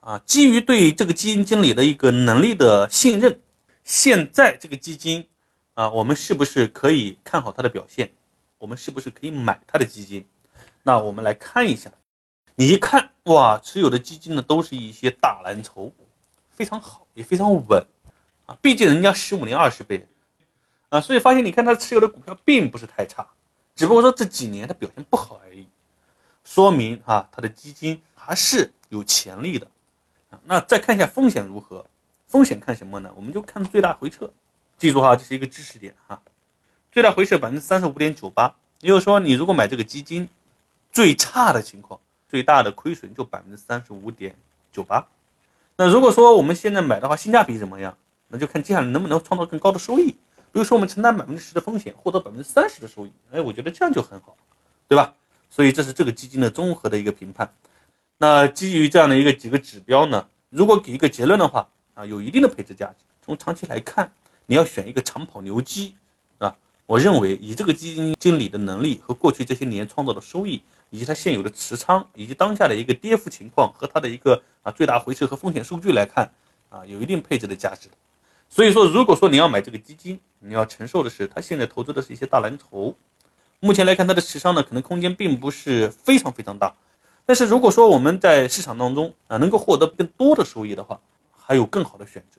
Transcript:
啊，基于对这个基金经理的一个能力的信任，现在这个基金啊，我们是不是可以看好它的表现？我们是不是可以买它的基金？那我们来看一下，你一看哇，持有的基金呢都是一些大蓝筹，非常好，也非常稳啊，毕竟人家十五年二十倍啊，所以发现你看他持有的股票并不是太差，只不过说这几年它表现不好而已，说明啊，他的基金还是有潜力的。那再看一下风险如何？风险看什么呢？我们就看最大回撤。记住哈，这是一个知识点哈。最大回撤百分之三十五点九八，也就是说，你如果买这个基金，最差的情况，最大的亏损就百分之三十五点九八。那如果说我们现在买的话，性价比怎么样？那就看接下来能不能创造更高的收益。比如说，我们承担百分之十的风险，获得百分之三十的收益，哎，我觉得这样就很好，对吧？所以这是这个基金的综合的一个评判。那基于这样的一个几个指标呢，如果给一个结论的话啊，有一定的配置价值。从长期来看，你要选一个长跑牛基，啊，我认为以这个基金经理的能力和过去这些年创造的收益，以及它现有的持仓，以及当下的一个跌幅情况和它的一个啊最大回撤和风险数据来看，啊，有一定配置的价值。所以说，如果说你要买这个基金，你要承受的是它现在投资的是一些大蓝筹，目前来看它的持仓呢，可能空间并不是非常非常大。但是如果说我们在市场当中啊能够获得更多的收益的话，还有更好的选择。